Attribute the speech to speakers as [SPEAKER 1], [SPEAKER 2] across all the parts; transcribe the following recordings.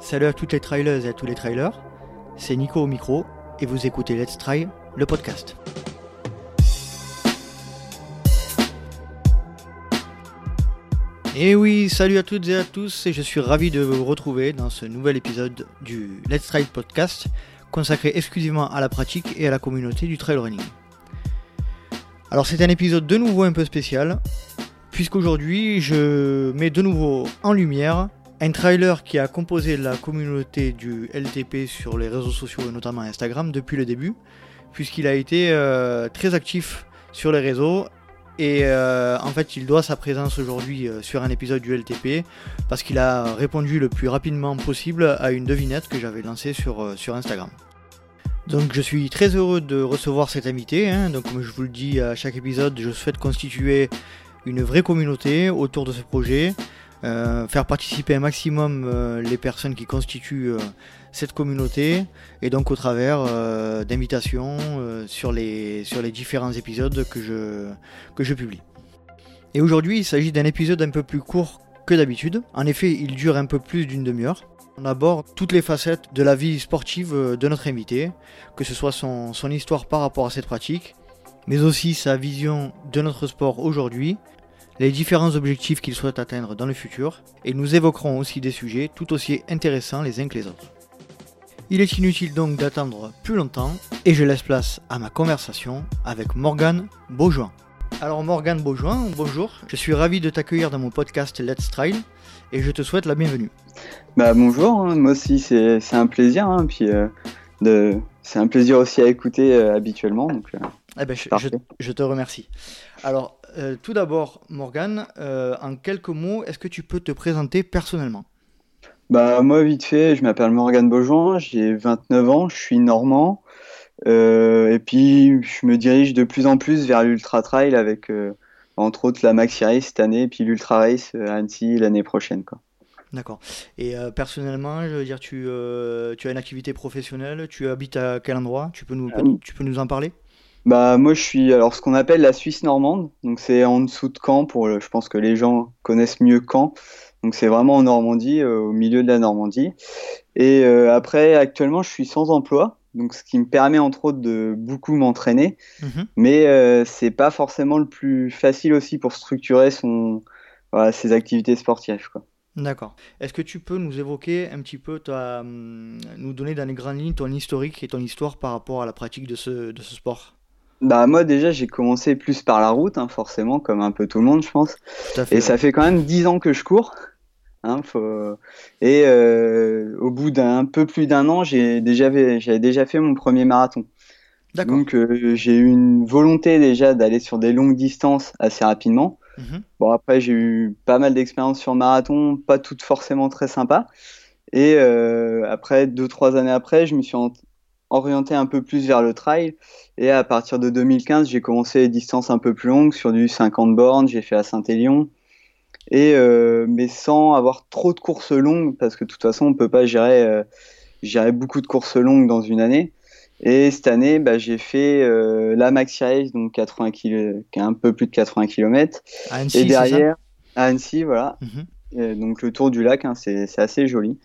[SPEAKER 1] Salut à toutes les trailers et à tous les trailers, c'est Nico au micro et vous écoutez Let's Try, le podcast. Et oui, salut à toutes et à tous et je suis ravi de vous retrouver dans ce nouvel épisode du Let's Try podcast consacré exclusivement à la pratique et à la communauté du trail running. Alors c'est un épisode de nouveau un peu spécial puisqu'aujourd'hui je mets de nouveau en lumière un trailer qui a composé la communauté du LTP sur les réseaux sociaux, notamment Instagram, depuis le début, puisqu'il a été euh, très actif sur les réseaux. Et euh, en fait, il doit sa présence aujourd'hui euh, sur un épisode du LTP parce qu'il a répondu le plus rapidement possible à une devinette que j'avais lancée sur, sur Instagram. Donc je suis très heureux de recevoir cet invité. Hein. Donc comme je vous le dis à chaque épisode, je souhaite constituer une vraie communauté autour de ce projet. Euh, faire participer un maximum euh, les personnes qui constituent euh, cette communauté et donc au travers d'invitations sur, les, sur les différents épisodes que je, que je publie. Et aujourd'hui il s'agit d'un épisode un peu plus court que d'habitude. En effet il dure un peu plus d'une demi-heure. On aborde toutes les facettes de la vie sportive de notre invité, que ce soit son, son histoire par rapport à cette pratique, mais aussi sa vision de notre sport aujourd'hui les différents objectifs qu'il souhaite atteindre dans le futur, et nous évoquerons aussi des sujets tout aussi intéressants les uns que les autres. Il est inutile donc d'attendre plus longtemps, et je laisse place à ma conversation avec Morgane Beaujoin. Alors Morgane Beaujoin, bonjour, je suis ravi de t'accueillir dans mon podcast Let's Trail, et je te souhaite la bienvenue.
[SPEAKER 2] Bah bonjour, hein. moi aussi c'est un plaisir, hein, puis euh, de... c'est un plaisir aussi à écouter euh, habituellement. Donc, euh,
[SPEAKER 1] eh ben, je, je, te remercie. Alors, euh, tout d'abord, Morgane, euh, en quelques mots, est-ce que tu peux te présenter personnellement?
[SPEAKER 2] Bah, Moi, vite fait, je m'appelle Morgane Beaujoin, j'ai 29 ans, je suis normand. Euh, et puis, je me dirige de plus en plus vers l'Ultra Trail avec, entre autres, la Maxi Race cette année, et puis l'Ultra Race à Annecy l'année prochaine. Quoi.
[SPEAKER 1] D'accord. Et personnellement, je veux dire, tu, tu as une activité professionnelle, tu habites à quel endroit? Tu peux, nous, tu peux nous en parler?
[SPEAKER 2] Bah moi je suis alors ce qu'on appelle la Suisse normande, donc c'est en dessous de Caen pour je pense que les gens connaissent mieux Caen. Donc c'est vraiment en Normandie, euh, au milieu de la Normandie. Et euh, après actuellement je suis sans emploi, donc ce qui me permet entre autres de beaucoup m'entraîner, mhm. mais euh, c'est pas forcément le plus facile aussi pour structurer son voilà, ses activités sportives quoi.
[SPEAKER 1] D'accord. Est-ce que tu peux nous évoquer un petit peu, hum, nous donner dans les grandes lignes ton historique et ton histoire par rapport à la pratique de ce, de ce sport?
[SPEAKER 2] Bah moi déjà j'ai commencé plus par la route, hein, forcément, comme un peu tout le monde je pense. et ça fait quand même 10 ans que je cours. Hein, Et euh, au bout d'un peu plus d'un an, j'ai déjà, j'avais déjà fait mon premier marathon. Donc euh, j'ai eu une volonté déjà d'aller sur des longues distances assez rapidement. Mhm. Bon après j'ai eu pas mal d'expériences sur marathon, pas toutes forcément très sympas. Et euh, après deux trois années après, je me suis orienté un peu plus vers le trail. Et à partir de 2015, j'ai commencé les distances un peu plus longues sur du 50 bornes. J'ai fait à Saint-Élion. Et euh, mais sans avoir trop de courses longues, parce que de toute façon, on peut pas gérer, euh, gérer beaucoup de courses longues dans une année. Et cette année, bah, j'ai fait euh, la Maxi Race, donc 80 km, un peu plus de 80 km.
[SPEAKER 1] À Annecy, et derrière,
[SPEAKER 2] à Annecy, voilà. Mhm donc le tour du lac, hein, c'est assez joli.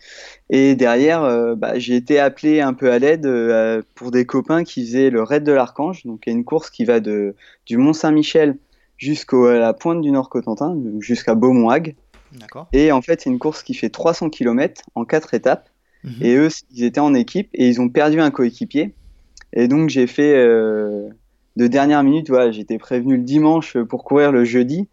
[SPEAKER 2] Et derrière, euh, bah, j'ai été appelé un peu à l'aide euh, pour des copains qui faisaient le raid de l'Archange, donc une course qui va de, du Mont Saint-Michel jusqu'à la pointe du Nord-Cotentin, jusqu'à Beaumont-Hague. Et en fait, c'est une course qui fait 300 km en quatre étapes. Mhm. Et eux, ils étaient en équipe et ils ont perdu un coéquipier. Et donc j'ai fait euh, de dernière minute, j'étais prévenu le dimanche pour courir le jeudi.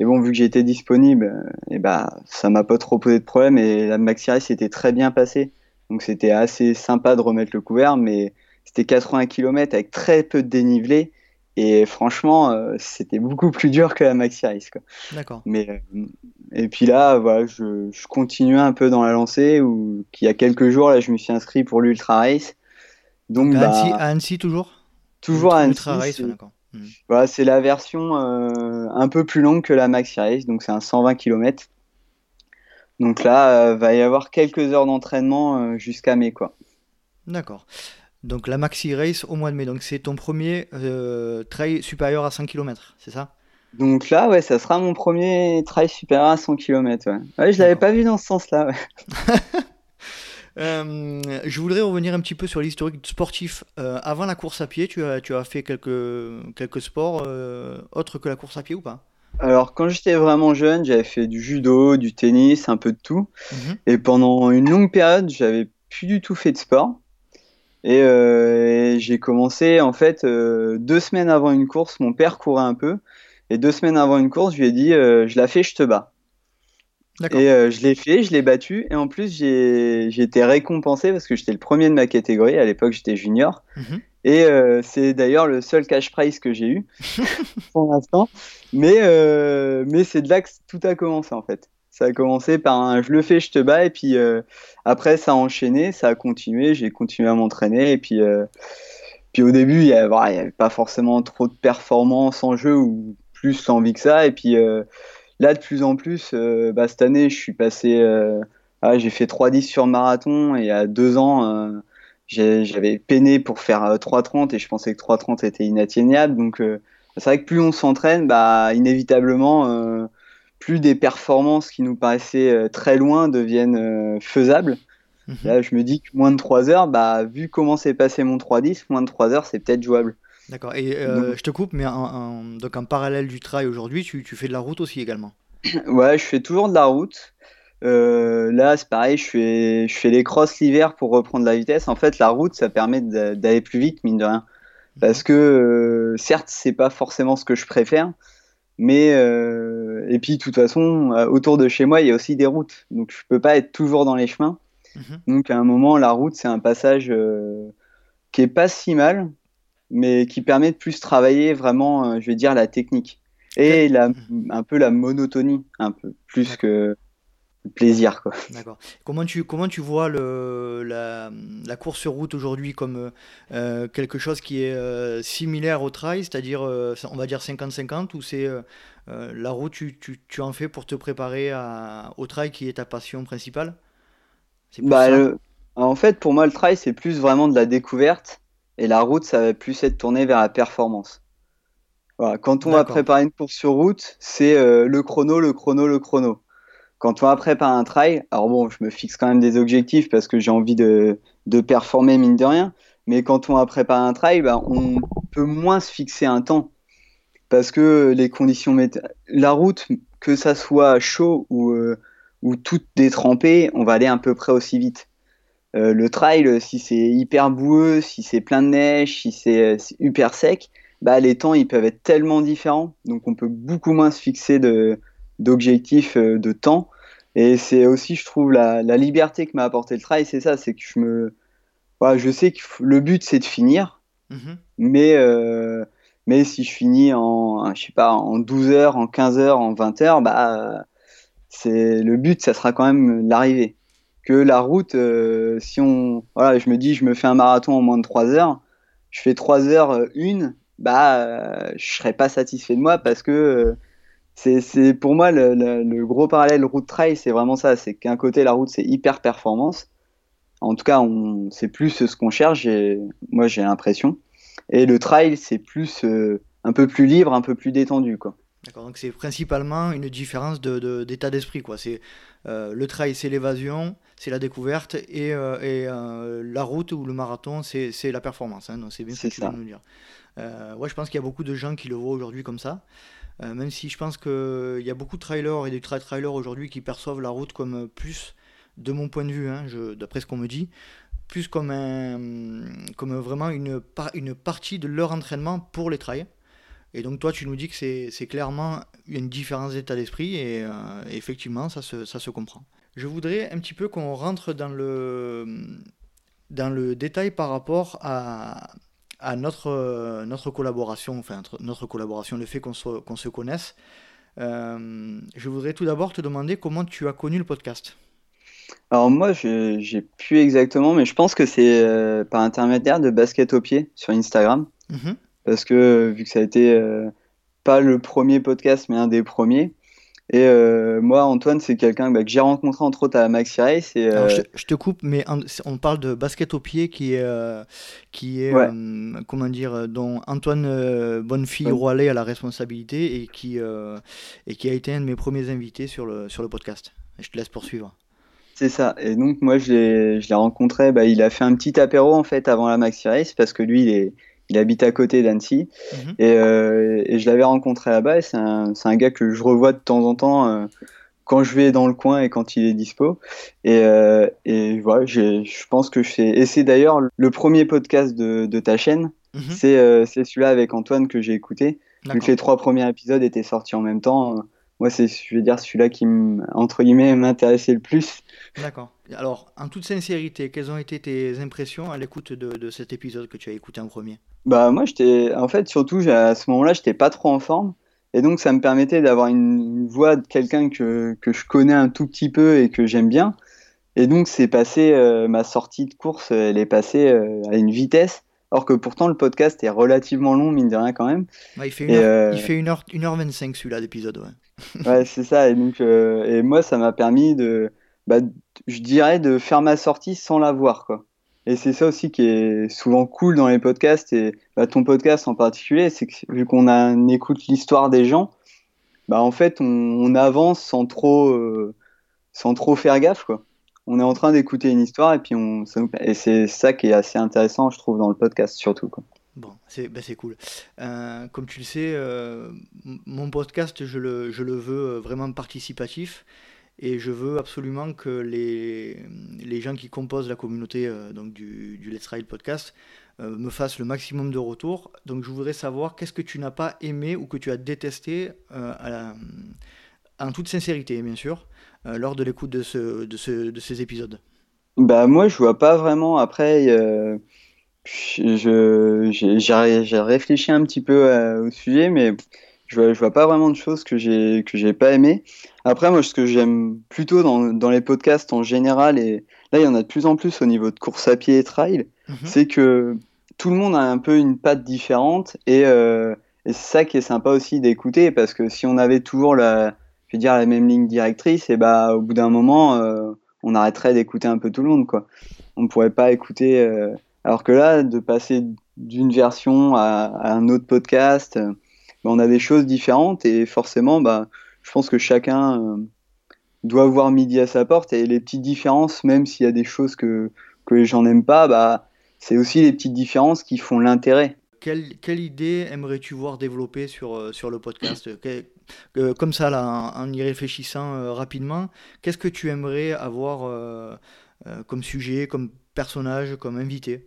[SPEAKER 2] Et bon, vu que j'étais disponible, euh, et bah, ça m'a pas trop posé de problème et la Maxi Race était très bien passée. Donc c'était assez sympa de remettre le couvert, mais c'était 80 km avec très peu de dénivelé. Et franchement, euh, c'était beaucoup plus dur que la Maxi Race.
[SPEAKER 1] D'accord.
[SPEAKER 2] Mais euh, et puis là, voilà, je, je continuais un peu dans la lancée où il y a quelques jours là, je me suis inscrit pour l'Ultra Race.
[SPEAKER 1] Donc, à, Annecy, bah, à Annecy toujours?
[SPEAKER 2] Toujours à Annecy. Ultra Race, d'accord. Hmm. Voilà, c'est la version euh, un peu plus longue que la Maxi Race, donc c'est un 120 km. Donc là, euh, va y avoir quelques heures d'entraînement euh, jusqu'à mai, quoi.
[SPEAKER 1] D'accord. Donc la Maxi Race au mois de mai, donc c'est ton premier trail supérieur à 100 km, c'est ça?
[SPEAKER 2] Donc là, ouais, ça sera mon premier trail supérieur à 100 km. Ouais, ouais je l'avais pas vu dans ce sens-là.
[SPEAKER 1] Euh, je voudrais revenir un petit peu sur l'historique sportif. Euh, avant la course à pied, tu as, tu as fait quelques, quelques sports euh, autres que la course à pied ou pas?
[SPEAKER 2] Alors, quand j'étais vraiment jeune, j'avais fait du judo, du tennis, un peu de tout. Mhm. Et pendant une longue période, j'avais plus du tout fait de sport. Et, et j'ai commencé, en fait, deux semaines avant une course, mon père courait un peu. Et deux semaines avant une course, je lui ai dit Je la fais, je te bats. Et euh, je l'ai fait, je l'ai battu. Et en plus, j'ai été récompensé parce que j'étais le premier de ma catégorie. À l'époque, j'étais junior. Mhm. Et euh, c'est d'ailleurs le seul cash prize que j'ai eu pour l'instant. Mais, euh, mais c'est de là que tout a commencé en fait. Ça a commencé par un je le fais, je te bats. Et puis après, ça a enchaîné, ça a continué. J'ai continué à m'entraîner. Et puis, puis au début, il n'y avait, pas forcément trop de performance en jeu ou plus envie que ça. Et puis Là, de plus en plus, euh, bah, cette année, je suis passé. Euh, ah, j'ai fait 3-10 sur marathon et à deux ans, euh, j'avais peiné pour faire 3-30 et je pensais que 3-30 était inatteignable. Donc, c'est vrai que plus on s'entraîne, bah, inévitablement, plus des performances qui nous paraissaient très loin deviennent faisables. Mhm. Là, je me dis que moins de 3 heures, bah, vu comment s'est passé mon 3-10, moins de 3 heures, c'est peut-être jouable.
[SPEAKER 1] D'accord. Et euh, je te coupe, mais en, donc en parallèle du trail aujourd'hui, tu, tu, fais de la route aussi également
[SPEAKER 2] Ouais, je fais toujours de la route. Euh, là, c'est pareil, je fais, je fais les crosses l'hiver pour reprendre la vitesse. En fait, la route, ça permet d'aller plus vite, mine de rien. Mhm. Parce que, euh, certes, c'est pas forcément ce que je préfère, mais et puis, de toute façon, autour de chez moi, il y a aussi des routes. Donc, je peux pas être toujours dans les chemins. Mhm. Donc, à un moment, la route, c'est un passage qui est pas si mal mais qui permet de plus travailler vraiment, euh, je vais dire, la technique et la, un peu la monotonie, un peu plus que le plaisir. Quoi.
[SPEAKER 1] D'accord. Comment tu, comment tu vois le, la, la course sur route aujourd'hui comme euh, quelque chose qui est euh, similaire au trail, c'est-à-dire, on va dire 50-50, ou c'est la route, tu, tu, tu, en fais pour te préparer à, au trail qui est ta passion principale?
[SPEAKER 2] Bah, En fait, pour moi, le trail, c'est plus vraiment de la découverte et la route, ça va plus être tourné vers la performance. Voilà. Quand on va préparer une course sur route, c'est euh, le chrono, le chrono, le chrono. Quand on va préparer un trail, alors bon, je me fixe quand même des objectifs parce que j'ai envie de, de, performer mine de rien. Mais quand on va préparer un trail, bah, on peut moins se fixer un temps parce que les conditions la route, que ça soit chaud ou, euh, ou toute détrempée, on va aller à peu près aussi vite. Euh, le trail, si c'est hyper boueux, si c'est plein de neige, si c'est hyper sec, bah, les temps ils peuvent être tellement différents. Donc on peut beaucoup moins se fixer d'objectifs de, de temps. Et c'est aussi, je trouve, la, liberté que m'a apporté le trail, c'est ça, c'est que je me. Voilà, je sais que le but c'est de finir, mm-hmm. mais, euh, mais si je finis en, je sais pas, en 12 heures, en 15 heures, en 20 heures, bah, c'est le but, ça sera quand même l'arrivée que la route, euh, si on, voilà, je me dis, je me fais un marathon en moins de 3 heures, je fais 3 heures euh, une, bah, euh, je serais pas satisfait de moi parce que c'est pour moi le, gros parallèle route trail, c'est vraiment ça, c'est qu'un côté la route c'est hyper performance. En tout cas, on c'est plus ce qu'on cherche. Moi, j'ai l'impression. Et le trail, c'est plus un peu plus libre, un peu plus détendu, quoi.
[SPEAKER 1] D'accord, donc c'est principalement une différence d'état de, d'état d'esprit. quoi. C'est le trail, c'est l'évasion, c'est la découverte et, euh, euh, la route ou le marathon, c'est la performance. Hein, c'est bien ce que tu veux nous dire. Euh, ouais, je pense qu'il y a beaucoup de gens qui le voient aujourd'hui comme ça. même si je pense qu'il y a beaucoup de trailers et de trailers aujourd'hui qui perçoivent la route comme plus, de mon point de vue, hein, d'après ce qu'on me dit, plus comme, un, comme vraiment une, une partie de leur entraînement pour les trails. Et donc toi, tu nous dis que c'est clairement une différence d'état d'esprit et, effectivement, ça se, ça se comprend je voudrais un petit peu qu'on rentre dans le, dans le détail par rapport à, à notre, notre collaboration, enfin notre collaboration, le fait qu'on se, qu'on se connaisse. Euh, je voudrais tout d'abord te demander comment tu as connu le podcast.
[SPEAKER 2] Alors moi, j'ai plus exactement, mais je pense que c'est euh, par intermédiaire de Basket au pied sur Instagram. Mhm. Parce que vu que ça a été euh, pas le premier podcast, mais un des premiers, Et euh, moi, Antoine, c'est quelqu'un bah, que j'ai rencontré entre autres à Maxi Race. Et,
[SPEAKER 1] euh, je, te, coupe, mais on parle de basket au pied qui est, euh, qui est comment dire, dont Antoine Bonnefille ouais. a la responsabilité et qui, et qui a été un de mes premiers invités sur le, sur le podcast. je te laisse poursuivre.
[SPEAKER 2] C'est ça. Et donc, moi, je l'ai rencontré. Bah, il a fait un petit apéro en fait avant la Maxi Race parce que lui, il est il habite à côté d'Annecy. Mhm. Euh, et, je l'avais rencontré là-bas. Et c'est un, un, gars que je revois de temps en temps euh, quand je vais dans le coin et quand il est dispo. Et, euh, et voilà, je pense que je fais. Et c'est d'ailleurs le premier podcast de, de ta chaîne. Mhm. C'est celui-là avec Antoine que j'ai écouté. Vu que les trois premiers épisodes étaient sortis en même temps moi, c'est, je vais dire, celui-là qui, entre guillemets, m'intéressait le plus.
[SPEAKER 1] D'accord. Alors, en toute sincérité, quelles ont été tes impressions à l'écoute de, de, cet épisode que tu as écouté en premier?
[SPEAKER 2] Bah, moi, j'étais, en fait, surtout, à ce moment-là, j'étais pas trop en forme. Et donc, ça me permettait d'avoir une, voix de quelqu'un que, que, je connais un tout petit peu et que j'aime bien. Et donc, c'est passé, euh, ma sortie de course, elle est passée euh, à une vitesse. Alors que pourtant, le podcast est relativement long, mine de rien, quand même.
[SPEAKER 1] il fait 1h25 euh... il fait une heure, une heure celui-là d'épisode, ouais
[SPEAKER 2] ouais, c'est ça. Et donc, euh, et moi, ça m'a permis de, bah, je dirais, de faire ma sortie sans la voir, quoi. Et c'est ça aussi qui est souvent cool dans les podcasts et bah, ton podcast en particulier, c'est que vu qu'on écoute l'histoire des gens, bah en fait on, avance sans trop, euh, sans trop faire gaffe, quoi. On est en train d'écouter une histoire et puis on, et c'est ça qui est assez intéressant, je trouve, dans le podcast surtout, quoi.
[SPEAKER 1] Bon, c'est bah cool. Euh, comme tu le sais, euh, mon podcast, je le, je le veux vraiment participatif et je veux absolument que les, les gens qui composent la communauté donc du, du, Let's Ride podcast me fassent le maximum de retours. Donc je voudrais savoir qu'est-ce que tu n'as pas aimé ou que tu as détesté en toute sincérité, bien sûr, lors de l'écoute de, ce, de, ce, de ces épisodes.
[SPEAKER 2] Bah moi, je vois pas vraiment après j'ai réfléchi un petit peu euh, au sujet, mais je vois, je vois pas vraiment de choses que j'ai que j'ai pas aimé. Après, moi, ce que j'aime plutôt dans, dans, les podcasts en général, et là, il y en a de plus en plus au niveau de course à pied et trail, mhm. c'est que tout le monde a un peu une patte différente, et, euh, et c'est ça qui est sympa aussi d'écouter, parce que si on avait toujours la, je veux dire, la même ligne directrice, et bah, au bout d'un moment, euh, on arrêterait d'écouter un peu tout le monde, quoi. On pourrait pas écouter alors que là, de passer d'une version à, un autre podcast, euh, on a des choses différentes et forcément, bah, je pense que chacun euh, doit voir midi à sa porte. Et les petites différences, même s'il y a des choses que, que les gens n'aiment pas, bah, c'est aussi les petites différences qui font l'intérêt.
[SPEAKER 1] Quelle, idée aimerais-tu voir développer sur, euh, le podcast? Comme ça, en, y réfléchissant rapidement, qu'est-ce que tu aimerais avoir comme sujet, comme personnage, comme invité?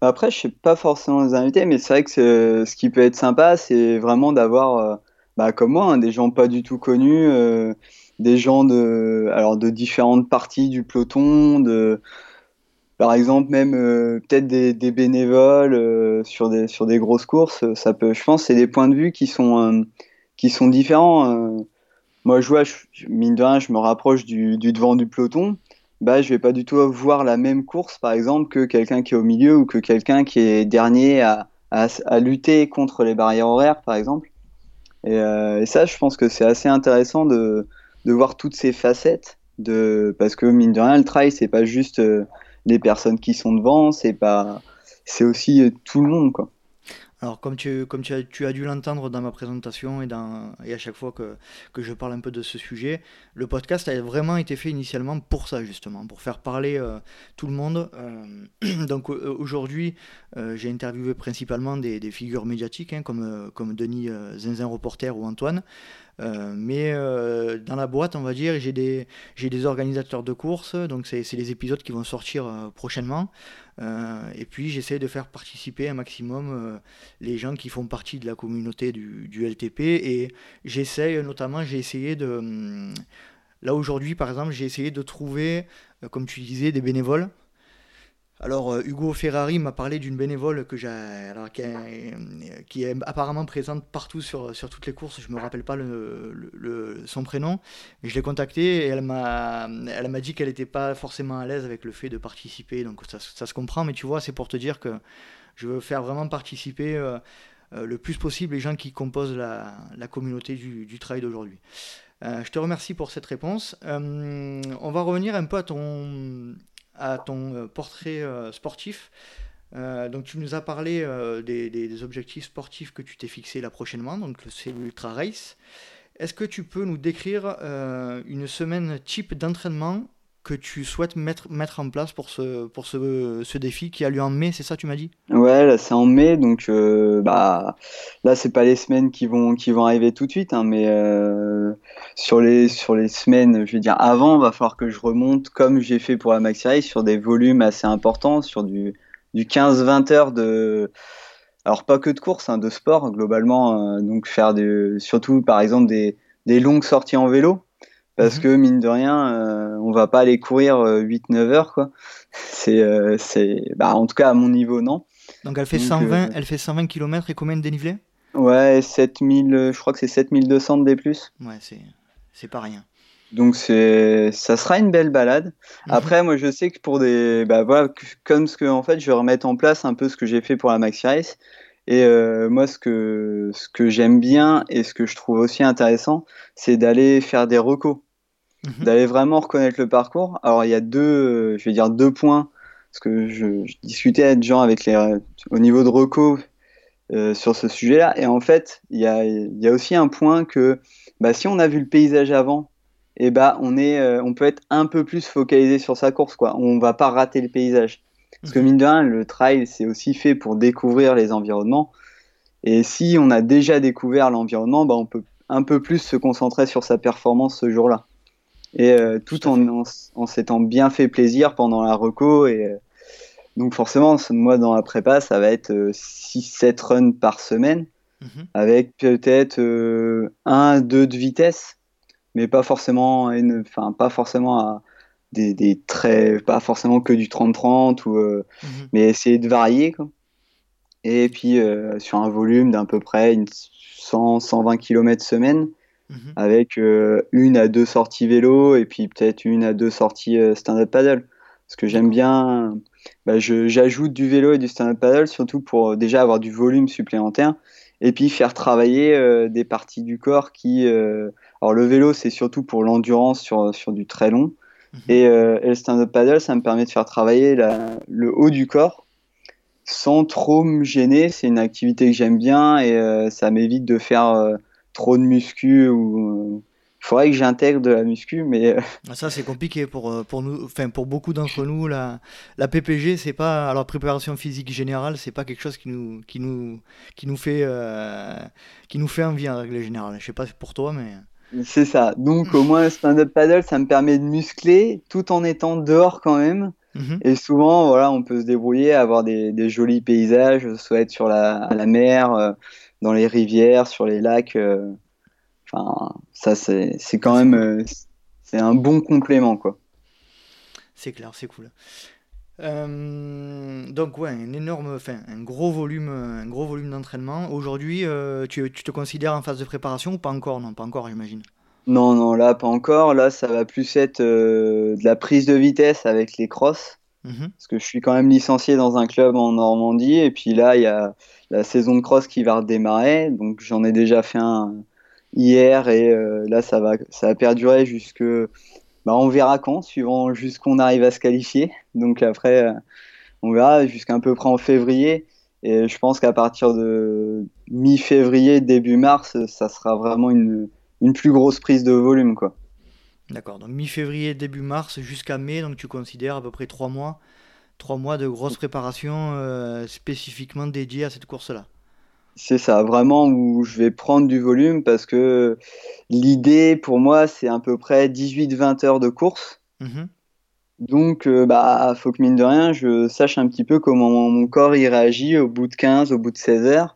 [SPEAKER 2] Après, je sais pas forcément les invités, mais c'est vrai que ce qui peut être sympa, c'est vraiment d'avoir, euh, bah, comme moi, hein, des gens pas du tout connus, euh, des gens de, alors de différentes parties du peloton, de, par exemple même euh, peut-être des, bénévoles sur des sur des grosses courses. Ça peut, je pense, c'est des points de vue qui sont qui sont différents. moi, je vois, mine de rien, je me rapproche du devant du peloton bah, je vais pas du tout voir la même course, par exemple, que quelqu'un qui est au milieu ou que quelqu'un qui est dernier à, à, à, lutter contre les barrières horaires, par exemple. Et, euh, et ça, je pense que c'est assez intéressant de, de, voir toutes ces facettes, de, parce que mine de rien, le trail, c'est pas juste euh, les personnes qui sont devant, c'est pas, c'est aussi euh, tout le monde, quoi.
[SPEAKER 1] Alors, comme tu, comme tu, as, tu as dû l'entendre dans ma présentation et, dans, et à chaque fois que, que, je parle un peu de ce sujet, le podcast a vraiment été fait initialement pour ça, justement, pour faire parler euh, tout le monde. Euh, donc, aujourd'hui, euh, j'ai interviewé principalement des, des figures médiatiques, hein, comme, comme Denis Zinzin Reporter ou Antoine. Euh, mais euh, dans la boîte, on va dire, j'ai des, j'ai des organisateurs de courses, donc c'est, les épisodes qui vont sortir euh, prochainement. et puis j'essaie de faire participer un maximum les gens qui font partie de la communauté du, du LTP. Et j'essaie notamment, j'ai essayé de... Hum, là aujourd'hui, par exemple, j'ai essayé de trouver, comme tu disais, des bénévoles alors, euh, Hugo Ferrari m'a parlé d'une bénévole alors, qui, est, apparemment présente partout sur, sur toutes les courses. Je ne me rappelle pas son prénom. Je l'ai contactée et elle m'a, dit qu'elle n'était pas forcément à l'aise avec le fait de participer. Donc, ça, se comprend. Mais tu vois, c'est pour te dire que je veux faire vraiment participer. Euh, le plus possible les gens qui composent la, communauté du, du trail d'aujourd'hui. je te remercie pour cette réponse. on va revenir un peu à ton, à ton portrait sportif. donc tu nous as parlé des, des, objectifs sportifs que tu t'es fixé là prochainement, donc c'est l'Ultra Race. Est-ce que tu peux nous décrire une semaine type d'entraînement que tu souhaites mettre, mettre en place pour, ce, pour ce, ce défi qui a lieu en mai, c'est ça tu m'as dit?
[SPEAKER 2] Ouais, là c'est en mai, donc euh, bah, là c'est pas les semaines qui vont, qui vont arriver tout de suite, hein, mais euh, sur, les, sur les semaines, je veux dire avant, va falloir que je remonte comme j'ai fait pour la Maxi sur des volumes assez importants, sur du, du 15-20 heures de... Alors pas que de course, hein, de sport globalement, euh, donc faire de, surtout par exemple des, des longues sorties en vélo, parce mhm. que mine de rien, euh, on va pas aller courir 8-9 euh, heures quoi. C'est, euh, c'est, bah, en tout cas à mon niveau non.
[SPEAKER 1] Donc elle fait 120, elle fait 120 km et combien de dénivelé
[SPEAKER 2] Ouais, 7000, je crois que c'est 7200 de D+.
[SPEAKER 1] Ouais, c'est, c'est pas rien.
[SPEAKER 2] Donc c'est, ça sera une belle balade. Mhm. Après, moi je sais que pour des, bah voilà, comme ce que en fait, je vais remettre en place un peu ce que j'ai fait pour la Maxi Race. Et moi, ce que, ce que j'aime bien et ce que je trouve aussi intéressant, c'est d'aller faire des recos. Mhm. d'aller vraiment reconnaître le parcours. Alors il y a deux, je vais dire deux points, parce que je, discutais avec gens avec les, au niveau de reco euh, sur ce sujet-là, et en fait il y a, y a, aussi un point que bah, si on a vu le paysage avant, et eh bah on est, euh, on peut être un peu plus focalisé sur sa course, quoi. On va pas rater le paysage, parce que mhm. mine de rien, le trail c'est aussi fait pour découvrir les environnements. Et si on a déjà découvert l'environnement, bah, on peut un peu plus se concentrer sur sa performance ce jour-là et euh, tout en, en, s'étant bien fait plaisir pendant la reco et euh, donc forcément moi dans la prépa ça va être 6-7 euh, runs par semaine mhm. avec peut-être 1 2 de vitesse mais pas forcément enfin pas forcément à des, des traits pas forcément que du 30-30 ou mhm. mais essayer de varier quoi. et puis sur un volume d'à peu près une 100 120 km semaine Mhm. avec euh, une à deux sorties vélo et puis peut-être une à deux sorties euh, stand-up paddle. Parce que j'aime bien, bah, j'ajoute du vélo et du stand-up paddle surtout pour euh, déjà avoir du volume supplémentaire et puis faire travailler des parties du corps qui. alors le vélo c'est surtout pour l'endurance sur, sur du très long mhm. et, le stand-up paddle ça me permet de faire travailler le haut du corps sans trop me gêner. C'est une activité que j'aime bien et ça m'évite de faire trop de muscu ou il faudrait que j'intègre de la muscu, mais euh,
[SPEAKER 1] ah, ça c'est compliqué pour euh, pour nous, enfin pour beaucoup d'entre nous la la PPG c'est pas alors préparation physique générale c'est pas quelque chose qui nous qui nous qui nous fait euh, qui nous fait envie en règle générale. Je sais pas pour toi mais
[SPEAKER 2] c'est ça. Donc au moins stand-up paddle ça me permet de muscler tout en étant dehors quand même. Mhm. Et souvent voilà on peut se débrouiller, avoir des, des jolis paysages, soit être sur la, la mer dans les rivières, sur les lacs. Euh, enfin, ça, c'est quand même euh, c'est un bon complément, quoi.
[SPEAKER 1] C'est clair, c'est cool. Euh, donc ouais, un énorme, enfin un gros volume, un gros volume d'entraînement. Aujourd'hui, tu, tu, te considères en phase de préparation ou pas encore? Non, pas encore, j'imagine.
[SPEAKER 2] Non, non, là pas encore. Là, ça va plus être de la prise de vitesse avec les crosses. Mhm. Parce que je suis quand même licencié dans un club en Normandie. Et puis là, il y a la saison de cross qui va redémarrer. Donc j'en ai déjà fait un hier. Et euh, là, ça va, ça va perdurer jusque. Bah, on verra quand, suivant jusqu'on arrive à se qualifier. Donc après, euh, on verra jusqu'à peu près en février. Et je pense qu'à partir de mi-février, début mars, ça sera vraiment une, une plus grosse prise de volume. quoi.
[SPEAKER 1] D'accord, donc mi-février, début mars jusqu'à mai, donc tu considères à peu près trois mois, trois mois de grosse préparation euh, spécifiquement dédiée à cette course-là.
[SPEAKER 2] C'est ça, vraiment où je vais prendre du volume parce que l'idée pour moi c'est à peu près 18-20 heures de course. Mhm. Donc, euh, bah, faut que mine de rien, je sache un petit peu comment mon corps y réagit au bout de 15, au bout de 16 heures.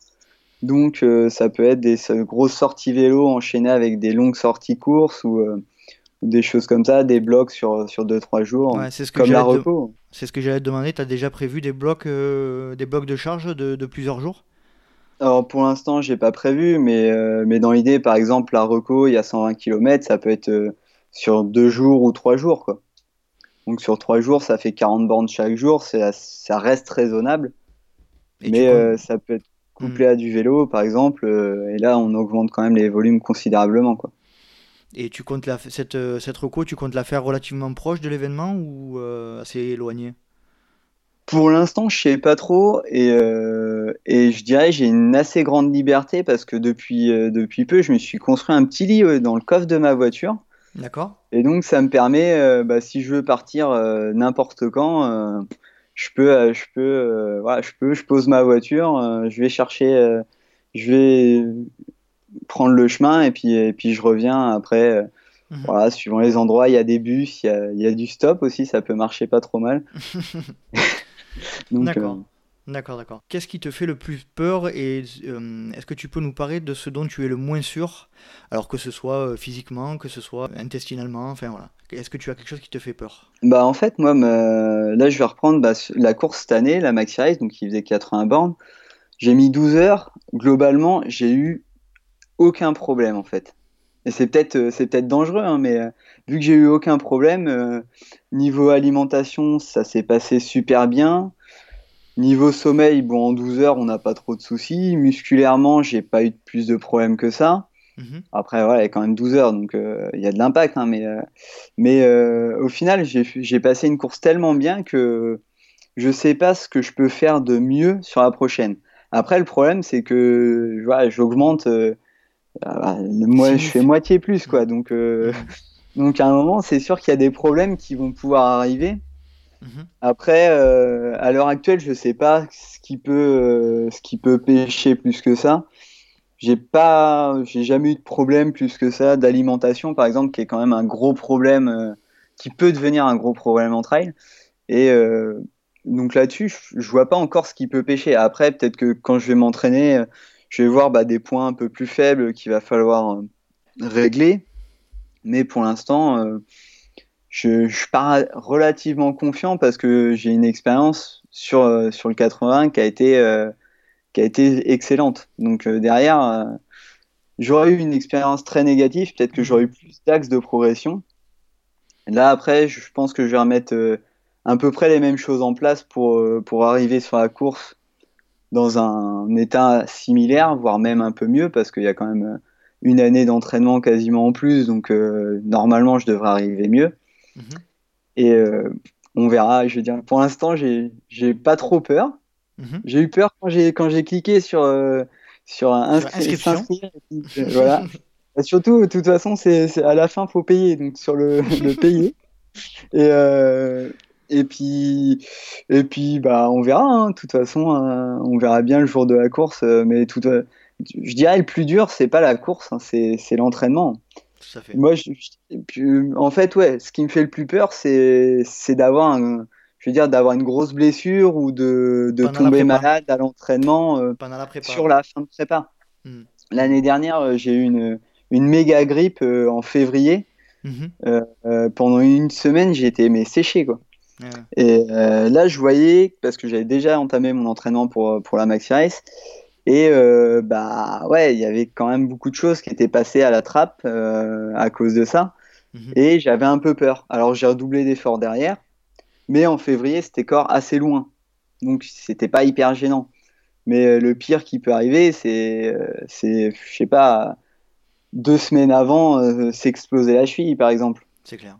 [SPEAKER 2] Donc, euh, ça peut être des grosses sorties vélo enchaînées avec des longues sorties courses ou, des choses comme ça, des blocs sur, sur 2-3 jours, c'est ce que comme la repos.
[SPEAKER 1] C'est ce que j'allais te demander, tu as déjà prévu des blocs, euh, des blocs de charge de, de plusieurs jours?
[SPEAKER 2] Alors pour l'instant, j'ai pas prévu, mais, euh, mais dans l'idée, par exemple, la reco, il y a 120 km, ça peut être euh, sur deux jours ou trois jours. Quoi. Donc sur trois jours, ça fait 40 bornes chaque jour, ça reste raisonnable. mais ça peut être couplé à du vélo, par exemple. et là, on augmente quand même les volumes considérablement, quoi.
[SPEAKER 1] Et tu comptes la, cette, cette reco, tu comptes la faire relativement proche de l'événement ou assez éloigné?
[SPEAKER 2] Pour l'instant, je sais pas trop et, euh, et je dirais j'ai une assez grande liberté parce que depuis, euh, depuis peu, je me suis construit un petit lit euh, dans le coffre de ma voiture.
[SPEAKER 1] D'accord.
[SPEAKER 2] Et donc, ça me permet, bah, si je veux partir n'importe quand, je peux, je peux, voilà, je peux, je pose ma voiture, je vais chercher, je vais prendre le chemin et puis, et puis je reviens après. Mhm. Voilà, suivant les endroits, il y a des bus, il y a, il y a du stop aussi, ça peut marcher pas trop mal.
[SPEAKER 1] D'accord. Euh, d'accord, d'accord. Qu'est-ce qui te fait le plus peur et euh, est-ce que tu peux nous parler de ce dont tu es le moins sûr, alors que ce soit euh, physiquement, que ce soit intestinalement, enfin voilà. Est-ce que tu as quelque chose qui te fait peur?
[SPEAKER 2] Bah en fait, moi, là je vais reprendre bah, la course cette année, la Maxi Race, donc qui faisait 80 bornes. J'ai mis 12 heures. Globalement, j'ai eu aucun problème en fait. Et c'est peut-être c'est peut-être dangereux, hein, mais vu que j'ai eu aucun problème, Niveau alimentation, ça s'est passé super bien. Niveau sommeil, bon, en 12 heures, on n'a pas trop de soucis. Musculairement, j'ai pas eu plus de problèmes que ça. Mhm. Après, voilà, il y a quand même 12 heures, donc euh, il y a de l'impact. Hein, mais euh, mais euh, au final, j'ai passé une course tellement bien que je sais pas ce que je peux faire de mieux sur la prochaine. Après, le problème, c'est que voilà, j'augmente. Moi, je fais moitié plus, quoi. Donc, mhm. Donc à un moment, c'est sûr qu'il y a des problèmes qui vont pouvoir arriver. Mhm. Après, euh, à l'heure actuelle, je sais pas ce qui peut, euh, ce qui peut pêcher plus que ça. J'ai pas, j'ai jamais eu de problème plus que ça d'alimentation, par exemple, qui est quand même un gros problème, euh, qui peut devenir un gros problème en trail. Et donc là-dessus, je, je vois pas encore ce qui peut pêcher. Après, peut-être que quand je vais m'entraîner, je vais voir bah, des points un peu plus faibles qu'il va falloir régler. Mais pour l'instant, euh, je, je pars relativement confiant parce que j'ai une expérience sur, euh, sur le 80 qui a été, euh, qui a été excellente. Donc derrière, j'aurais eu une expérience très négative, peut-être que j'aurais eu plus d'axes de progression. Là, après, je pense que je vais remettre à peu près les mêmes choses en place pour, pour arriver sur la course dans un état similaire, voire même un peu mieux, parce qu'il y a quand même une année d'entraînement quasiment en plus, donc euh, normalement je devrais arriver mieux. Mhm. Et euh, on verra, je veux dire, pour l'instant j'ai pas trop peur. Mhm. J'ai eu peur quand j'ai quand j'ai cliqué sur euh, sur un
[SPEAKER 1] inscription.
[SPEAKER 2] voilà. surtout, de toute façon, c'est à la fin faut payer, donc sur le, le payer. Et et puis et puis bah on verra. Hein. de toute façon, on verra bien le jour de la course, mais tout je dirais le plus dur, c'est pas la course, hein, c'est l'entraînement. Moi, en fait, ouais, ce qui me fait le plus peur, c'est d'avoir je veux dire, d'avoir une grosse blessure ou de, de tomber malade à l'entraînement euh, sur la fin de prépa. Hmm. L'année dernière, euh, j'ai eu une, une méga grippe euh, en février. Mhm. pendant une semaine, j'ai été mais séché quoi. Et là, je voyais parce que j'avais déjà entamé mon entraînement pour pour la Maxi Race et euh, bah ouais, il y avait quand même beaucoup de choses qui étaient passées à la trappe euh, à cause de ça. Mhm. Et j'avais un peu peur. Alors j'ai redoublé d'efforts derrière, mais en février c'était encore assez loin, donc c'était pas hyper gênant. Mais euh, le pire qui peut arriver, c'est, c'est, je sais pas, deux semaines avant, s'exploser la cheville, par exemple.
[SPEAKER 1] C'est clair.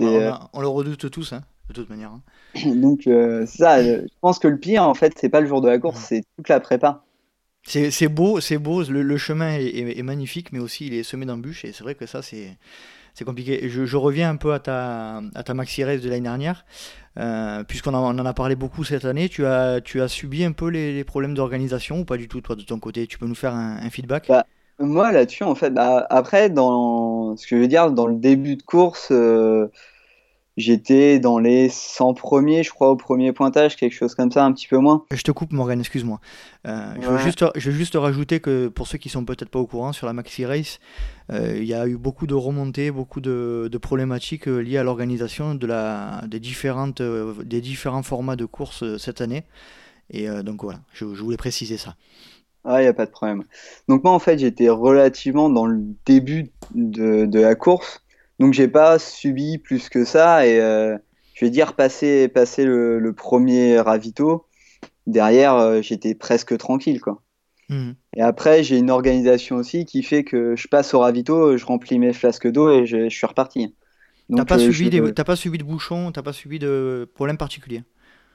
[SPEAKER 1] on, le redoute tous, hein, de toute manière. Hein.
[SPEAKER 2] Donc ça, je pense que le pire, en fait, c'est pas le jour de la course, c'est toute la prépa.
[SPEAKER 1] C'est beau, c'est beau, le, chemin est, magnifique, mais aussi il est semé d'embûches, et c'est vrai que ça, c'est compliqué. Je, je, reviens un peu à ta, à ta maxi race de l'année dernière, euh, puisqu'on en, en, a parlé beaucoup cette année. Tu as, tu as subi un peu les, problèmes d'organisation ou pas du tout, toi, de ton côté? Tu peux nous faire un, feedback?
[SPEAKER 2] Bah, Moi, là-dessus, en fait, bah, après, dans ce que je veux dire, dans le début de course, euh, J'étais dans les 100 premiers, je crois, au premier pointage, quelque chose comme ça, un petit peu moins.
[SPEAKER 1] Je te coupe, Morgan, excuse-moi. Euh, je, veux juste, je veux juste rajouter que pour ceux qui sont peut-être pas au courant, sur la Maxi Race, euh, il y a eu beaucoup de remontées, beaucoup de, de problématiques euh, liées à l'organisation de la, des, différentes, des différents formats de course cette année. Et donc voilà, je, je, voulais préciser ça.
[SPEAKER 2] Ah, il n'y a pas de problème. Donc moi, en fait, j'étais relativement dans le début de, de la course. Donc j'ai pas subi plus que ça et euh, je vais dire passer, passer le, premier ravito. Derrière, euh, j'étais presque tranquille quoi. Mhm. Et après, j'ai une organisation aussi qui fait que je passe au ravito, je remplis mes flasques d'eau et je, suis reparti.
[SPEAKER 1] T'as pas, subi pas subi de bouchons, t'as pas subi de problèmes particuliers?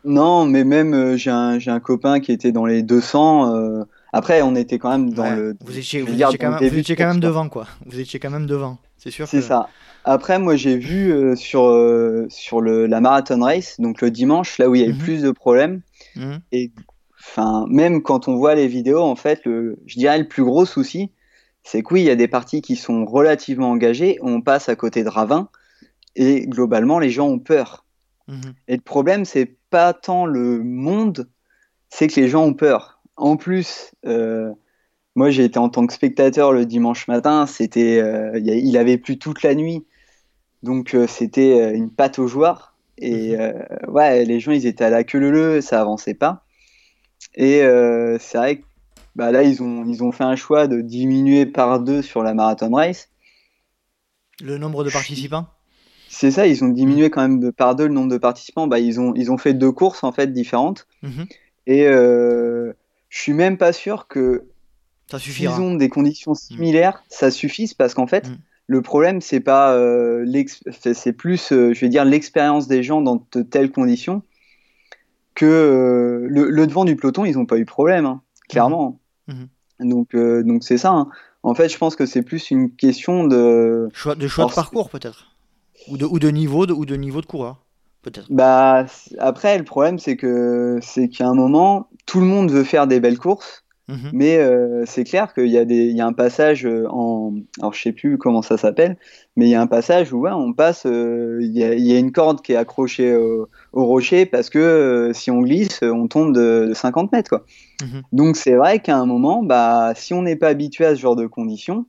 [SPEAKER 2] Non, mais même j'ai un, un, copain qui était dans les 200. Après, on était quand même dans le.
[SPEAKER 1] Vous étiez, vous étiez quand, même, vous étiez quand même devant, quoi. Vous étiez quand même devant, c'est sûr.
[SPEAKER 2] C'est ça. Après, moi, j'ai vu euh, sur, euh, sur le, la marathon race, donc le dimanche, là où il y a eu mhm. plus de problèmes. Mhm. Et enfin, même quand on voit les vidéos, en fait, le, je dirais le plus gros souci, c'est que oui, il y a des parties qui sont relativement engagées, on passe à côté de ravins, et globalement, les gens ont peur. Mhm. Et le problème, c'est pas tant le monde, c'est que les gens ont peur. En plus, euh, moi, j'ai été en tant que spectateur le dimanche matin. C'était, il avait plu toute la nuit. Donc euh, c'était euh, une pâte aux joueurs. Et mhm. euh, ouais, les gens, ils étaient à la queue leu ça avançait pas. Et c'est vrai que bah, là, ils ont, ils ont fait un choix de diminuer par deux sur la marathon race.
[SPEAKER 1] Le nombre de participants?
[SPEAKER 2] C'est ça, ils ont diminué quand même de par deux le nombre de participants. Bah, ils, ont, ils ont fait deux courses en fait différentes. Mhm. Et je suis même pas sûr que
[SPEAKER 1] ça suffira.
[SPEAKER 2] Ils ont des conditions similaires, ça suffise parce qu'en fait, mhm. Le problème, c'est pas euh, c'est plus, euh, je vais dire, l'expérience des gens dans de telles conditions que euh, le, devant du peloton, ils n'ont pas eu de problème, hein, clairement. Mhm. Donc, donc c'est ça. Hein. En fait, je pense que c'est plus une question de
[SPEAKER 1] choix de, choix de parcours peut-être, ou de, ou de niveau de, ou de niveau de coureur peut-être.
[SPEAKER 2] Bah après, le problème, c'est que c'est qu'à un moment, tout le monde veut faire des belles courses Mhm. Mais euh, c'est clair qu'il y, a des, il y a un passage euh, en. Alors je sais plus comment ça s'appelle, mais il y a un passage où ouais, on passe. Euh, il, y a, il, y a, une corde qui est accrochée au, rocher parce que si on glisse, on tombe de, 50 mètres. Quoi. Mhm. Donc c'est vrai qu'à un moment, bah, si on n'est pas habitué à ce genre de conditions,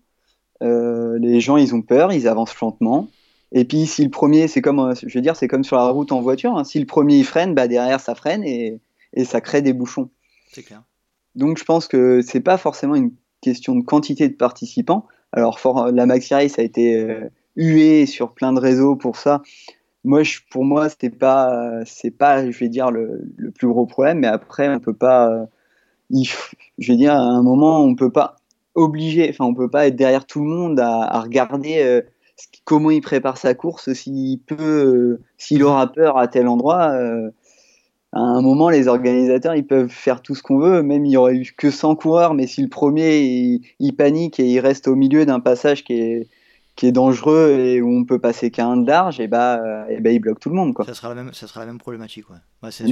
[SPEAKER 2] les gens ils ont peur, ils avancent lentement. Et puis si le premier, c'est comme, je veux dire, c'est comme sur la route en voiture. Hein. si le premier il freine, bah derrière ça freine et, et ça crée des bouchons.
[SPEAKER 1] C'est clair.
[SPEAKER 2] Donc je pense que c'est pas forcément une question de quantité de participants. Alors la Maxi Race a été euh, huée sur plein de réseaux pour ça. Moi, pour moi, c'était pas, c'est pas, je vais dire le, plus gros problème. Mais après, on peut pas, je vais dire, à un moment, on peut pas obliger, enfin, on peut pas être derrière tout le monde à, regarder euh, comment il prépare sa course, s'il peut, euh, s'il aura peur à tel endroit à un moment, les organisateurs, ils peuvent faire tout ce qu'on veut. Même il y aurait eu que 100 coureurs, mais si le premier, il, panique et il reste au milieu d'un passage qui est, qui est dangereux et où on peut passer qu'un de large, et bah, et bah, il bloque tout le monde. Quoi.
[SPEAKER 1] Ça sera la même, ça sera la même problématique. c'est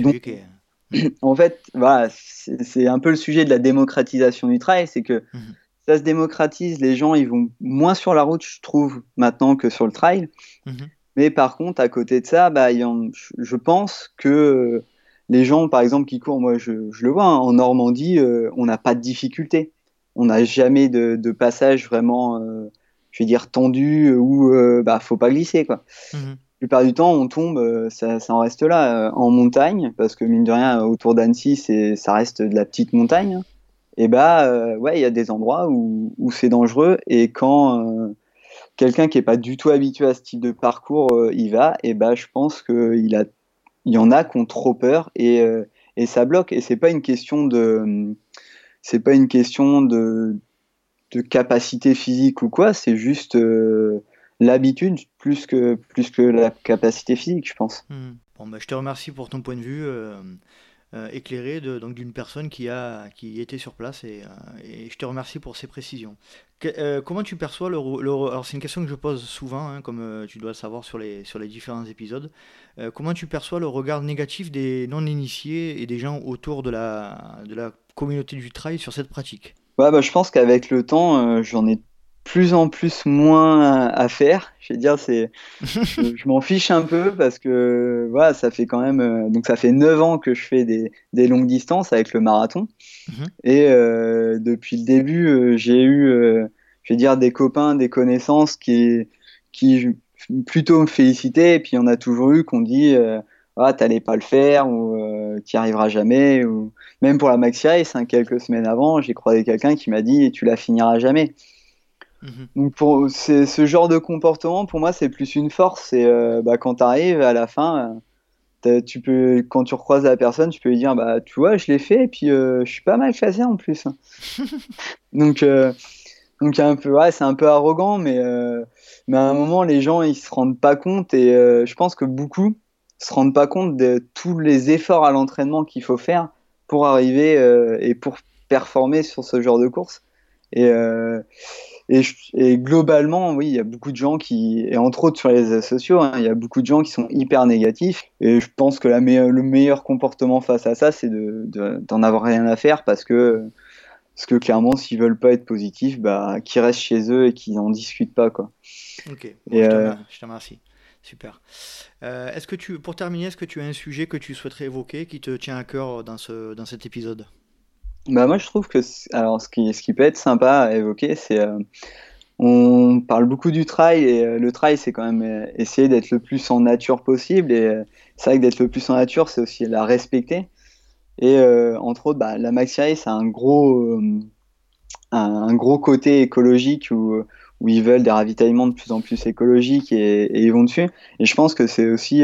[SPEAKER 2] En fait, voilà, c'est un peu le sujet de la démocratisation du trail, c'est que mhm. ça se démocratise, les gens, ils vont moins sur la route, je trouve, maintenant que sur le trail. Mhm. Mais par contre, à côté de ça, bah, je pense que les gens, par exemple, qui courent, moi je, le vois, hein, en Normandie, euh, on n'a pas de difficulté. On n'a jamais de, passage vraiment, euh, je vais dire, tendu où euh, bah faut pas glisser. Quoi. Mhm. La plupart du temps, on tombe, ça, en reste là, en montagne, parce que mine de rien, autour d'Annecy, ça reste de la petite montagne. Hein. Et bah, ouais, il y a des endroits où, c'est dangereux. Et quand quelqu'un qui n'est pas du tout habitué à ce type de parcours y va, et bah, je pense qu'il a il y en a qui ont trop peur et, euh, et ça bloque. Et c'est pas une question de, c'est pas une question de, de capacité physique ou quoi. C'est juste euh, l'habitude plus que plus que la capacité physique, je pense.
[SPEAKER 1] Hmm. Bon, bah, je te remercie pour ton point de vue. Euh, euh, éclairé donc d'une personne qui a qui était sur place et, euh, je te remercie pour ces précisions. Euh, comment tu perçois le, alors c'est une question que je pose souvent, hein, comme tu dois le savoir sur les sur les différents épisodes. comment tu perçois le regard négatif des non initiés et des gens autour de la de la communauté du trail sur cette pratique?
[SPEAKER 2] Ouais, bah, je pense qu'avec le temps, j'en ai plus en plus moins à faire. Je vais dire, c'est, je, m'en fiche un peu parce que voilà, ça fait quand même, euh, donc ça fait 9 ans que je fais des, des longues distances avec le marathon. Mhm. Et euh, depuis le début, euh, j'ai eu, je vais dire, des copains, des connaissances qui, qui plutôt me félicitaient. Et puis il y en a toujours eu qu'on dit, ah, t'allais pas le faire ou tu n'y arriveras jamais. Ou même pour la Maxi Race, hein, quelques semaines avant, j'ai croisé quelqu'un qui m'a dit, tu la finiras jamais. Mhm. Donc pour ce genre de comportement, pour moi, c'est plus une force. Et euh, bah, quand tu arrives à la fin, tu peux, quand tu recroises la personne, tu peux lui dire, bah, tu vois, je l'ai fait et puis je suis pas mal classé en plus. donc, donc un peu, ouais, c'est un peu arrogant, mais, mais à un moment, les gens, ils se rendent pas compte et je pense que beaucoup se rendent pas compte de tous les efforts à l'entraînement qu'il faut faire pour arriver et pour performer sur ce genre de course. Et, et, globalement, oui, il y a beaucoup de gens qui, et entre autres sur les réseaux sociaux, hein, il y a beaucoup de gens qui sont hyper négatifs. Et je pense que la le meilleur comportement face à ça, c'est d'en de, avoir rien à faire parce que, parce que clairement, s'ils veulent pas être positifs, bah, qu'ils restent chez eux et qu'ils n'en discutent pas, quoi.
[SPEAKER 1] Ok, et euh, je te remercie. Super. Euh, est-ce que tu, pour terminer, est-ce que tu as un sujet que tu souhaiterais évoquer qui te tient à cœur dans, ce, dans cet épisode?
[SPEAKER 2] Bah moi je trouve que alors ce qui ce qui peut être sympa à évoquer c'est euh, on parle beaucoup du trail et euh, le trail c'est quand même euh, essayer d'être le plus en nature possible et c'est vrai que d'être le plus en nature c'est aussi la respecter et entre autres bah, la maxi race c'est un gros un, gros côté écologique où ils veulent des ravitaillements de plus en plus écologiques et, ils vont dessus et je pense que c'est aussi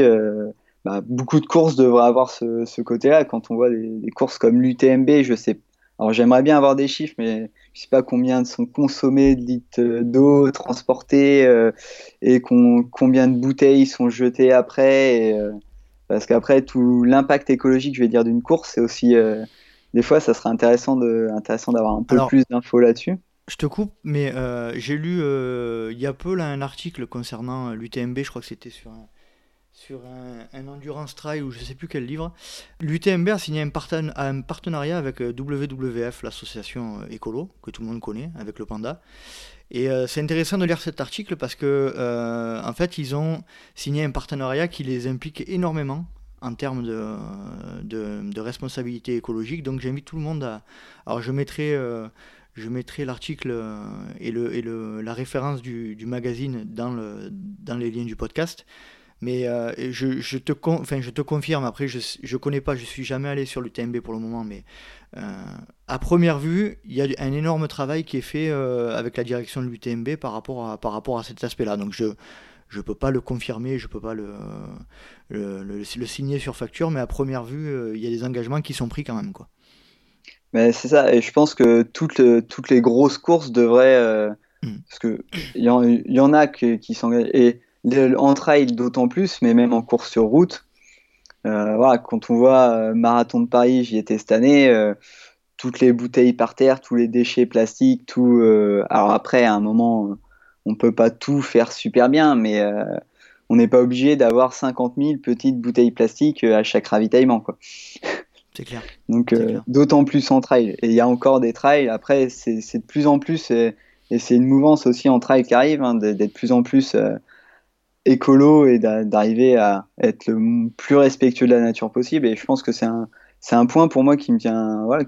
[SPEAKER 2] bah, beaucoup de courses devraient avoir ce, ce côté-là. Quand on voit des, courses comme l'UTMB, je sais alors j'aimerais bien avoir des chiffres, mais je sais pas combien sont consommés de litres d'eau transportés euh, et combien de bouteilles sont jetées après. Euh, parce qu'après tout l'impact écologique, je vais dire, d'une course, c'est aussi euh, des fois, ça serait intéressant de intéressant d'avoir un peu plus d'infos là-dessus.
[SPEAKER 1] Je te coupe, mais j'ai lu il y a peu là un article concernant l'UTMB. Je crois que c'était sur un sur un, endurance trail ou je sais plus quel livre. L'UTMB a signé un, partenariat avec euh, WWF, l'association euh, écolo, que tout le monde connaît, avec le panda. Et euh, c'est intéressant de lire cet article parce que, en fait, ils ont signé un partenariat qui les implique énormément en termes de, de, responsabilité écologique. Donc j'invite tout le monde à... Alors je mettrai... je mettrai l'article et, le, et le, la référence du, du magazine dans, le, dans les liens du podcast. Mais euh, je, je, te enfin, je te confirme, après je ne connais pas, je suis jamais allé sur l'UTMB pour le moment, mais euh, à première vue, il y a un énorme travail qui est fait euh, avec la direction de l'UTMB par, rapport à, par rapport à cet aspect-là. Donc je ne peux pas le confirmer, je ne peux pas le, le, le, signer sur facture, mais à première vue, il y a des engagements qui sont pris quand même. Quoi.
[SPEAKER 2] Mais c'est ça, et je pense que toutes, toutes les grosses courses devraient... Hmm. Parce qu'il y, en, y en a qui, qui s'engagent en trail d'autant plus, mais même en course sur route. Euh, voilà, quand on voit euh, Marathon de Paris, j'y étais cette année, euh, toutes les bouteilles par terre, tous les déchets plastiques, tout. alors après, à un moment, on peut pas tout faire super bien, mais on n'est pas obligé d'avoir 50 000 petites bouteilles plastiques à chaque ravitaillement, quoi.
[SPEAKER 1] C'est clair.
[SPEAKER 2] Donc, d'autant plus en trail. Et il y a encore des trails. Après, c'est de plus en plus, et, c'est une mouvance aussi en trail qui arrive, hein, d'être de plus en plus écolo et d'arriver à être le plus respectueux de la nature possible. Et je pense que c'est un, c'est un point pour moi qui me tient, voilà,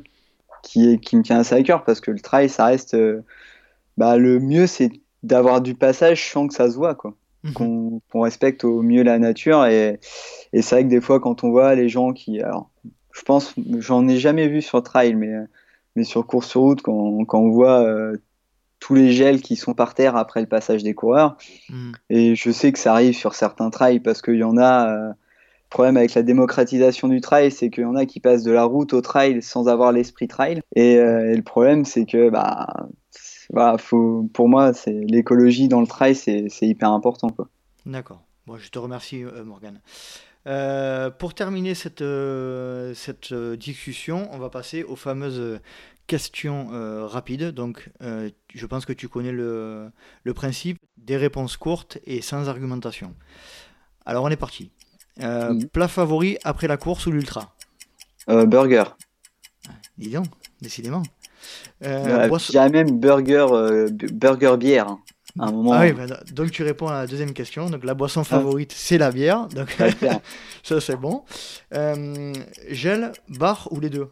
[SPEAKER 2] qui, est, qui me tient assez à cœur parce que le trail, ça reste, euh, bah, le mieux, c'est d'avoir du passage sans que ça se voit, quoi. Mhm. Qu'on respecte au mieux la nature. Et, et c'est vrai que des fois, quand on voit les gens qui, alors, je pense, j'en ai jamais vu sur trail, mais, mais sur course sur route, quand, quand on voit euh, tous les gels qui sont par terre après le passage des coureurs. Hmm. Et je sais que ça arrive sur certains trails parce qu'il y en a. Euh, le problème avec la démocratisation du trail, c'est qu'il y en a qui passent de la route au trail sans avoir l'esprit trail. Et, euh, le problème, c'est que bah, voilà, faut, pour moi, c'est l'écologie dans le trail, c'est hyper important.
[SPEAKER 1] D'accord. Bon, je te remercie, euh, Morgane. pour terminer cette, cette discussion, on va passer aux fameuses questions euh, rapides. Donc, euh, je pense que tu connais le, le, principe des réponses courtes et sans argumentation. Alors, on est parti. Euh, plat favori après la course ou l'ultra?
[SPEAKER 2] Burger.
[SPEAKER 1] Dis donc, décidément.
[SPEAKER 2] J'ai même burger, burger bière. Hein, à un moment.
[SPEAKER 1] Ah oui, bah, donc tu réponds à la deuxième question. Donc la boisson favorite, c'est la bière. Donc ça c'est bon. gel, bar ou les deux?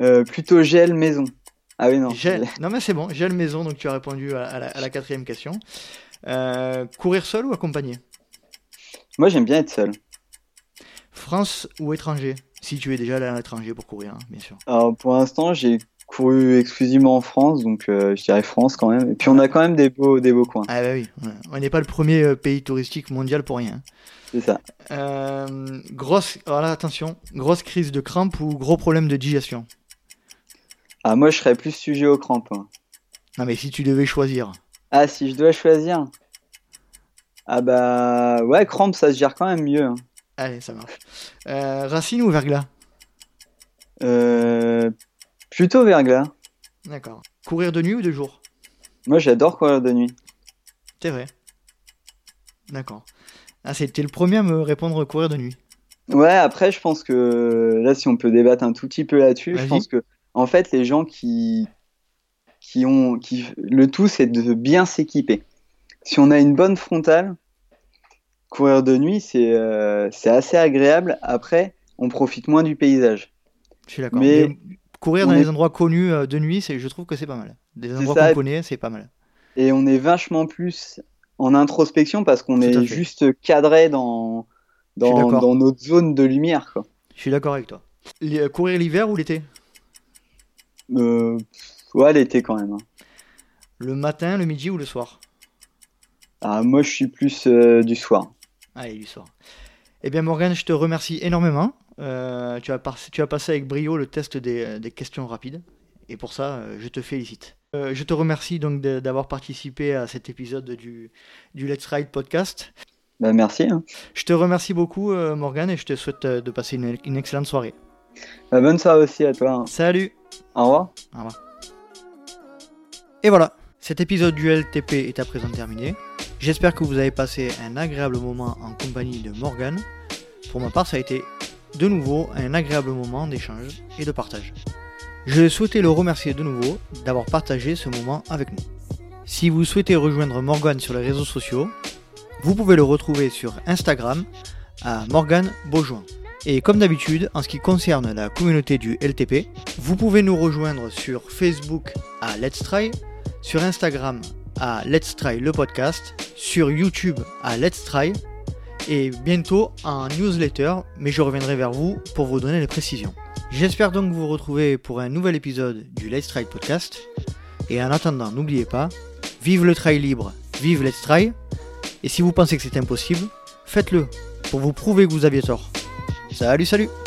[SPEAKER 2] Euh, plutôt gel maison. Ah oui, non.
[SPEAKER 1] Gel. Non, mais c'est bon, gel maison, donc tu as répondu à, la, quatrième question. Euh, courir seul ou accompagné?
[SPEAKER 2] Moi, j'aime bien être seul.
[SPEAKER 1] France ou étranger? Si tu es déjà allé à l'étranger pour courir, hein, bien sûr.
[SPEAKER 2] Alors, pour l'instant, j'ai couru exclusivement en France, donc je dirais France quand même. Et puis on a quand même des beaux, des beaux coins.
[SPEAKER 1] Ah bah oui, on n'est pas le premier pays touristique mondial pour rien.
[SPEAKER 2] C'est ça.
[SPEAKER 1] grosse, alors attention, grosse crise de crampes ou gros problème de digestion?
[SPEAKER 2] Ah, moi, je serais plus sujet aux crampes.
[SPEAKER 1] Non, mais si tu devais choisir.
[SPEAKER 2] Ah, si je dois choisir Ah, bah, ouais, crampes, ça se gère quand même mieux. Hein.
[SPEAKER 1] Allez, ça marche. Euh, racine ou verglas?
[SPEAKER 2] Euh, Plutôt verglas.
[SPEAKER 1] D'accord. Courir de nuit ou de jour?
[SPEAKER 2] Moi, j'adore courir de nuit.
[SPEAKER 1] C'est vrai. D'accord. Ah, c'était le premier à me répondre courir de nuit.
[SPEAKER 2] Ouais, après, je pense que là, si on peut débattre un tout petit peu là-dessus, je pense que en fait, les gens qui, qui ont. Qui, le tout, c'est de bien s'équiper. Si on a une bonne frontale, courir de nuit, c'est euh, assez agréable. Après, on profite moins du paysage.
[SPEAKER 1] Je suis d'accord. Mais, courir dans des endroits connus euh, de nuit, je trouve que c'est pas mal. Des endroits qu'on connaît, c'est pas mal.
[SPEAKER 2] Et on est vachement plus en introspection parce qu'on est juste cadré dans, dans, dans, notre zone de lumière. Quoi.
[SPEAKER 1] Je suis d'accord avec toi. Euh, courir l'hiver ou l'été?
[SPEAKER 2] Euh, ouais, l'été quand même. Hein.
[SPEAKER 1] Le matin, le midi ou le soir?
[SPEAKER 2] Ah, Moi, je suis plus euh, du soir.
[SPEAKER 1] Allez, du soir. Eh bien, Morgane, je te remercie énormément. Euh, tu, as tu as passé avec brio le test des, des questions rapides. Et pour ça, euh, je te félicite. je te remercie donc d'avoir participé à cet épisode du, du Let's Ride podcast.
[SPEAKER 2] Ben, merci. Hein.
[SPEAKER 1] Je te remercie beaucoup, Morgane, et je te souhaite de passer une, une excellente soirée.
[SPEAKER 2] Ben, bonne soirée aussi à toi. Hein.
[SPEAKER 1] Salut au revoir. Et voilà, cet épisode du LTP est à présent terminé. J'espère que vous avez passé un agréable moment en compagnie de Morgan. Pour ma part, ça a été de nouveau un agréable moment d'échange et de partage. Je souhaitais le remercier de nouveau d'avoir partagé ce moment avec nous. Si vous souhaitez rejoindre Morgan sur les réseaux sociaux, vous pouvez le retrouver sur Instagram à Morgan Beaujoin. Et comme d'habitude, en ce qui concerne la communauté du LTP, vous pouvez nous rejoindre sur Facebook à Let's Try, sur Instagram à Let's Try le podcast, sur YouTube à Let's Try, et bientôt en newsletter, mais je reviendrai vers vous pour vous donner les précisions. J'espère donc vous retrouver pour un nouvel épisode du Let's Try podcast. Et en attendant, n'oubliez pas, vive le trail libre, vive Let's Try. Et si vous pensez que c'est impossible, faites-le pour vous prouver que vous aviez tort. Salut, salut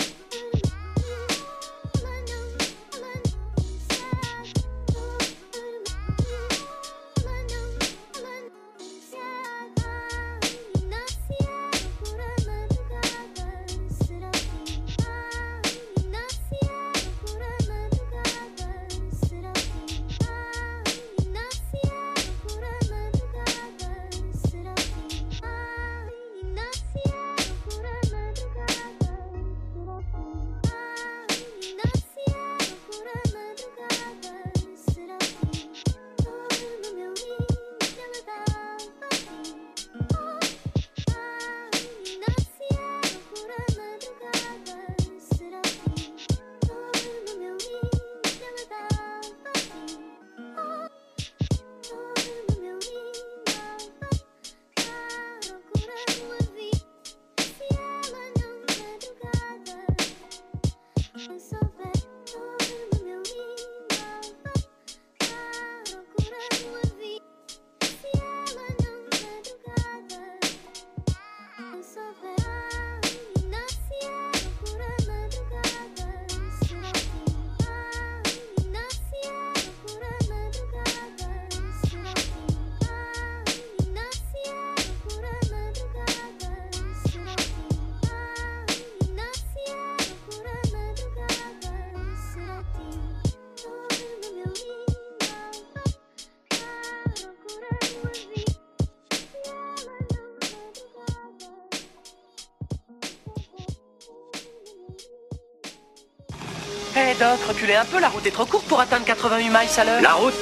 [SPEAKER 3] Hé Doc, reculez un peu, la route est trop courte pour atteindre 88 miles à l'heure.
[SPEAKER 4] La route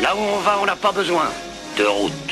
[SPEAKER 4] Là où on va, on n'a pas besoin de route.